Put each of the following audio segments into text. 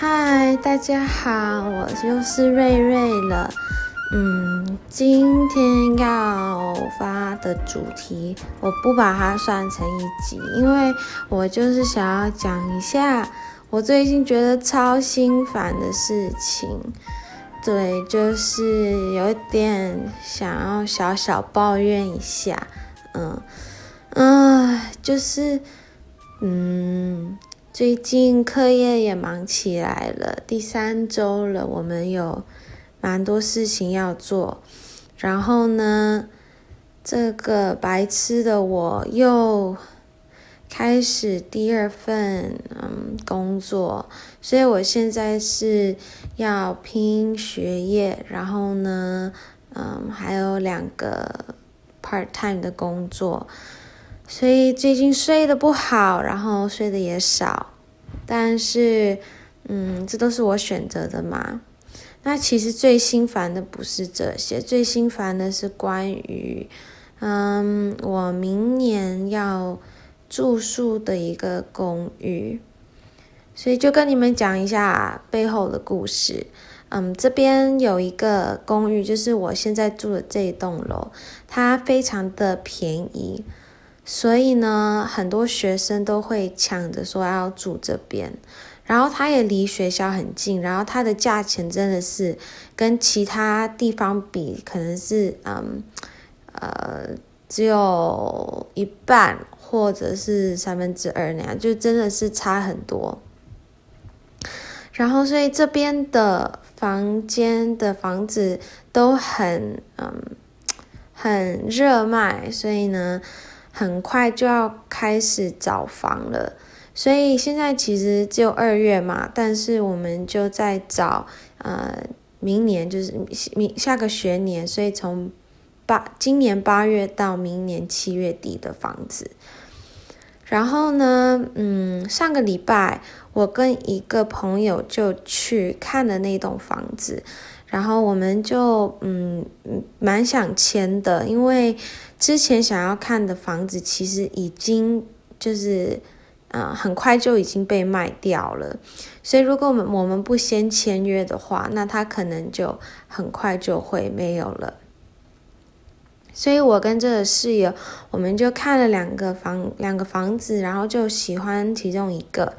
嗨，大家好，我又是瑞瑞了。嗯，今天要发的主题，我不把它算成一集，因为我就是想要讲一下我最近觉得超心烦的事情。对，就是有一点想要小小抱怨一下。嗯嗯，就是嗯。最近课业也忙起来了，第三周了，我们有蛮多事情要做。然后呢，这个白痴的我又开始第二份嗯工作，所以我现在是要拼学业，然后呢，嗯，还有两个 part time 的工作。所以最近睡得不好，然后睡得也少，但是，嗯，这都是我选择的嘛。那其实最心烦的不是这些，最心烦的是关于，嗯，我明年要住宿的一个公寓。所以就跟你们讲一下背后的故事。嗯，这边有一个公寓，就是我现在住的这一栋楼，它非常的便宜。所以呢，很多学生都会抢着说要住这边，然后它也离学校很近，然后它的价钱真的是跟其他地方比，可能是嗯呃只有一半或者是三分之二那样，就真的是差很多。然后，所以这边的房间的房子都很嗯很热卖，所以呢。很快就要开始找房了，所以现在其实只有二月嘛，但是我们就在找呃明年就是明下个学年，所以从八今年八月到明年七月底的房子。然后呢，嗯，上个礼拜我跟一个朋友就去看了那栋房子。然后我们就嗯蛮想签的，因为之前想要看的房子其实已经就是啊、呃、很快就已经被卖掉了，所以如果我们我们不先签约的话，那他可能就很快就会没有了。所以我跟这个室友，我们就看了两个房两个房子，然后就喜欢其中一个。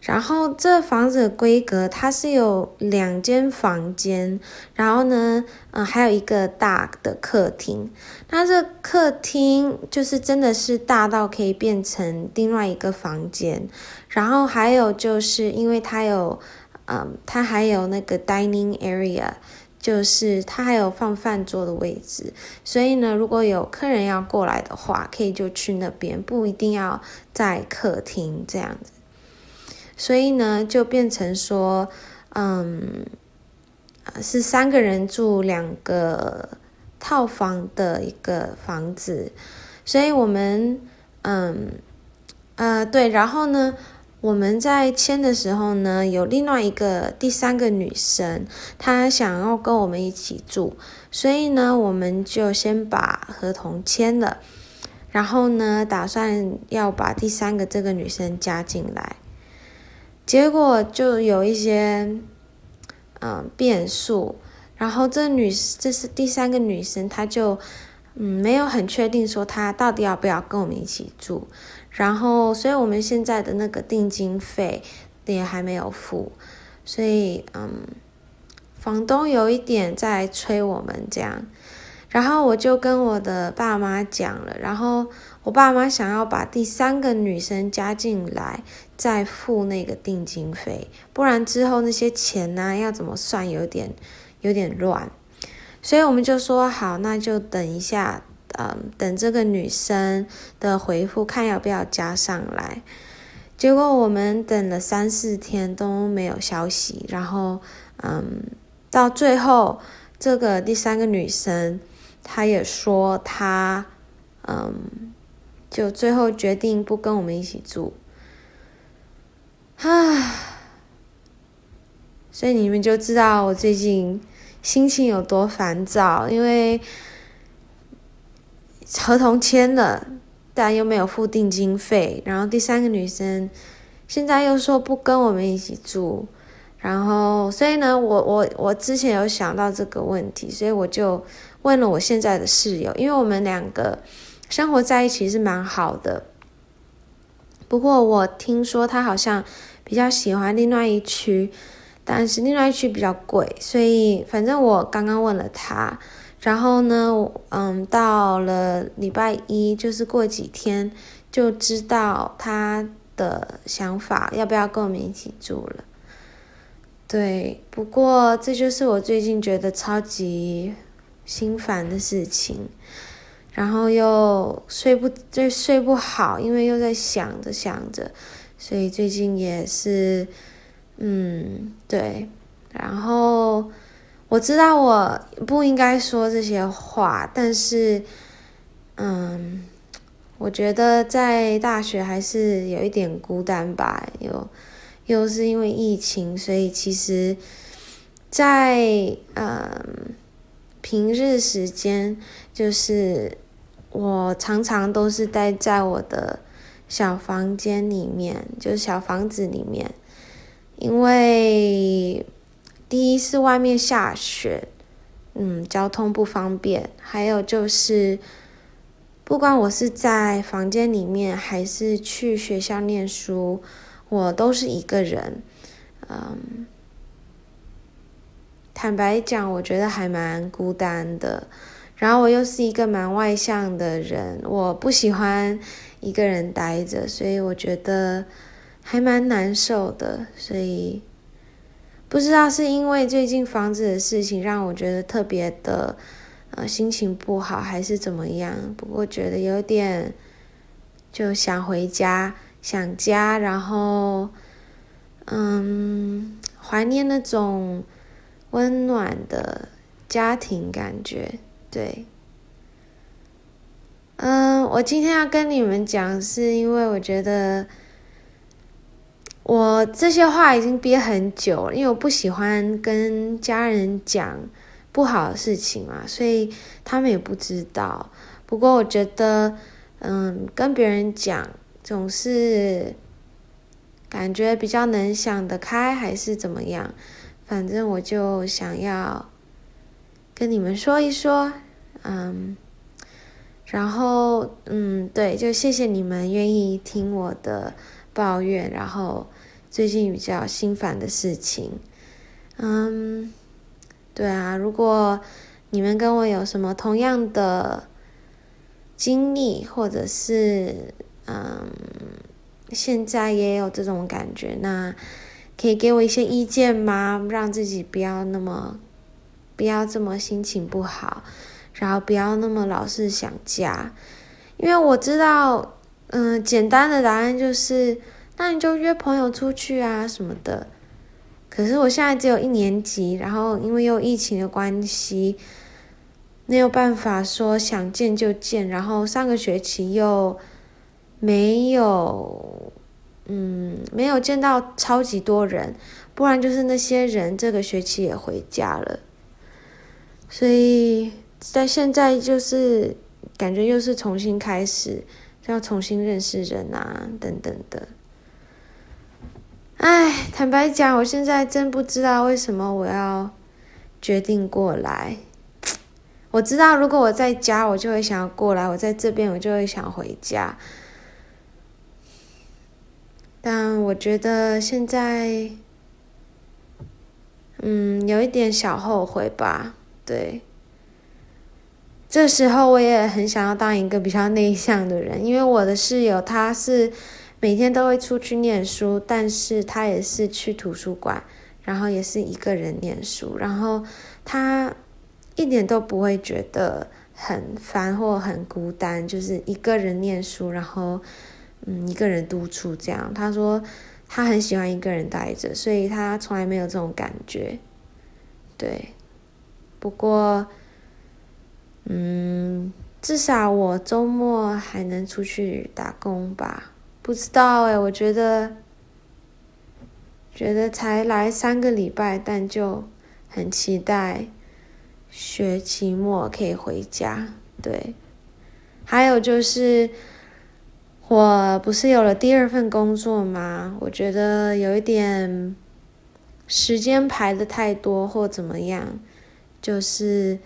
然后这房子的规格，它是有两间房间，然后呢，嗯，还有一个大的客厅。那这客厅就是真的是大到可以变成另外一个房间。然后还有就是因为它有，嗯，它还有那个 dining area，就是它还有放饭桌的位置。所以呢，如果有客人要过来的话，可以就去那边，不一定要在客厅这样子。所以呢，就变成说，嗯，是三个人住两个套房的一个房子。所以我们，嗯，呃，对，然后呢，我们在签的时候呢，有另外一个第三个女生，她想要跟我们一起住，所以呢，我们就先把合同签了，然后呢，打算要把第三个这个女生加进来。结果就有一些，嗯，变数。然后这女，这是第三个女生，她就，嗯，没有很确定说她到底要不要跟我们一起住。然后，所以我们现在的那个定金费也还没有付。所以，嗯，房东有一点在催我们这样。然后我就跟我的爸妈讲了，然后我爸妈想要把第三个女生加进来。再付那个定金费，不然之后那些钱呢，要怎么算，有点有点乱，所以我们就说好，那就等一下，嗯，等这个女生的回复，看要不要加上来。结果我们等了三四天都没有消息，然后嗯，到最后这个第三个女生，她也说她嗯，就最后决定不跟我们一起住。啊，所以你们就知道我最近心情有多烦躁，因为合同签了，但又没有付定金费，然后第三个女生现在又说不跟我们一起住，然后，所以呢，我我我之前有想到这个问题，所以我就问了我现在的室友，因为我们两个生活在一起是蛮好的。不过我听说他好像比较喜欢另外一区，但是另外一区比较贵，所以反正我刚刚问了他，然后呢，嗯，到了礼拜一，就是过几天就知道他的想法，要不要跟我们一起住了。对，不过这就是我最近觉得超级心烦的事情，然后又睡不就睡不好，因为又在想着想着，所以最近也是，嗯，对，然后我知道我不应该说这些话，但是，嗯，我觉得在大学还是有一点孤单吧，又。又是因为疫情，所以其实，在嗯平日时间，就是我常常都是待在我的小房间里面，就是小房子里面，因为第一是外面下雪，嗯，交通不方便，还有就是不管我是在房间里面，还是去学校念书。我都是一个人，嗯，坦白讲，我觉得还蛮孤单的。然后我又是一个蛮外向的人，我不喜欢一个人待着，所以我觉得还蛮难受的。所以不知道是因为最近房子的事情让我觉得特别的，呃，心情不好，还是怎么样？不过觉得有点就想回家。想家，然后，嗯，怀念那种温暖的家庭感觉，对。嗯，我今天要跟你们讲，是因为我觉得我这些话已经憋很久了，因为我不喜欢跟家人讲不好的事情嘛，所以他们也不知道。不过我觉得，嗯，跟别人讲。总是感觉比较能想得开，还是怎么样？反正我就想要跟你们说一说，嗯，然后嗯，对，就谢谢你们愿意听我的抱怨，然后最近比较心烦的事情，嗯，对啊，如果你们跟我有什么同样的经历，或者是。嗯，现在也有这种感觉，那可以给我一些意见吗？让自己不要那么，不要这么心情不好，然后不要那么老是想家，因为我知道，嗯，简单的答案就是，那你就约朋友出去啊什么的。可是我现在只有一年级，然后因为有疫情的关系，没有办法说想见就见，然后上个学期又。没有，嗯，没有见到超级多人，不然就是那些人这个学期也回家了，所以在现在就是感觉又是重新开始，要重新认识人啊，等等的。唉，坦白讲，我现在真不知道为什么我要决定过来。我知道如果我在家，我就会想要过来；我在这边，我就会想回家。但我觉得现在，嗯，有一点小后悔吧。对，这时候我也很想要当一个比较内向的人，因为我的室友他是每天都会出去念书，但是他也是去图书馆，然后也是一个人念书，然后他一点都不会觉得很烦或很孤单，就是一个人念书，然后。嗯，一个人独处这样，他说他很喜欢一个人待着，所以他从来没有这种感觉。对，不过，嗯，至少我周末还能出去打工吧？不知道哎，我觉得，觉得才来三个礼拜，但就很期待学期末可以回家。对，还有就是。我不是有了第二份工作吗？我觉得有一点时间排的太多或怎么样，就是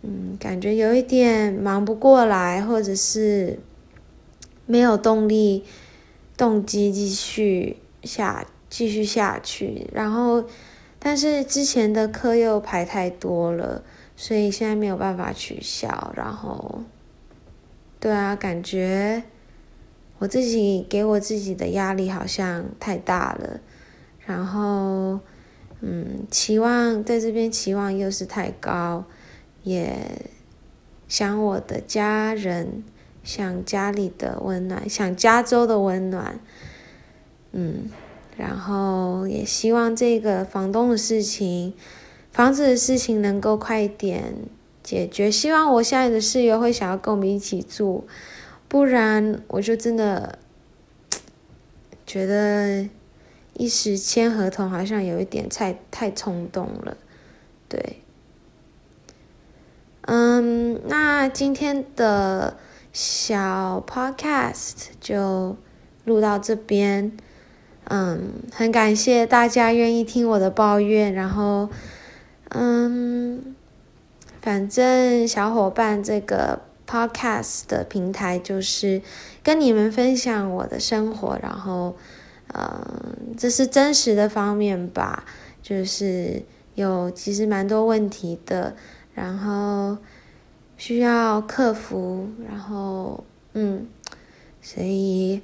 嗯，感觉有一点忙不过来，或者是没有动力、动机继续下继续下去。然后，但是之前的课又排太多了，所以现在没有办法取消。然后，对啊，感觉我自己给我自己的压力好像太大了。然后，嗯，期望在这边期望又是太高，也想我的家人，想家里的温暖，想加州的温暖，嗯，然后也希望这个房东的事情，房子的事情能够快一点解决。希望我现在的室友会想要跟我们一起住，不然我就真的觉得。一时签合同好像有一点太太冲动了，对。嗯，那今天的小 podcast 就录到这边。嗯，很感谢大家愿意听我的抱怨，然后，嗯，反正小伙伴这个 podcast 的平台就是跟你们分享我的生活，然后。嗯，这是真实的方面吧，就是有其实蛮多问题的，然后需要克服，然后嗯，所以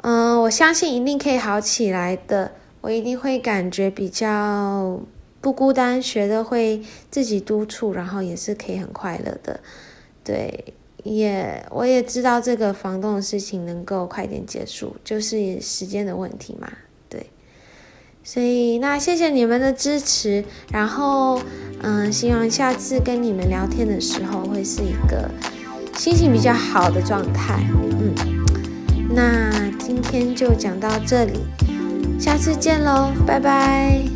嗯，我相信一定可以好起来的，我一定会感觉比较不孤单，学的会自己督促，然后也是可以很快乐的，对。也，我也知道这个房东的事情能够快点结束，就是时间的问题嘛，对。所以那谢谢你们的支持，然后嗯，希望下次跟你们聊天的时候会是一个心情比较好的状态，嗯。那今天就讲到这里，下次见喽，拜拜。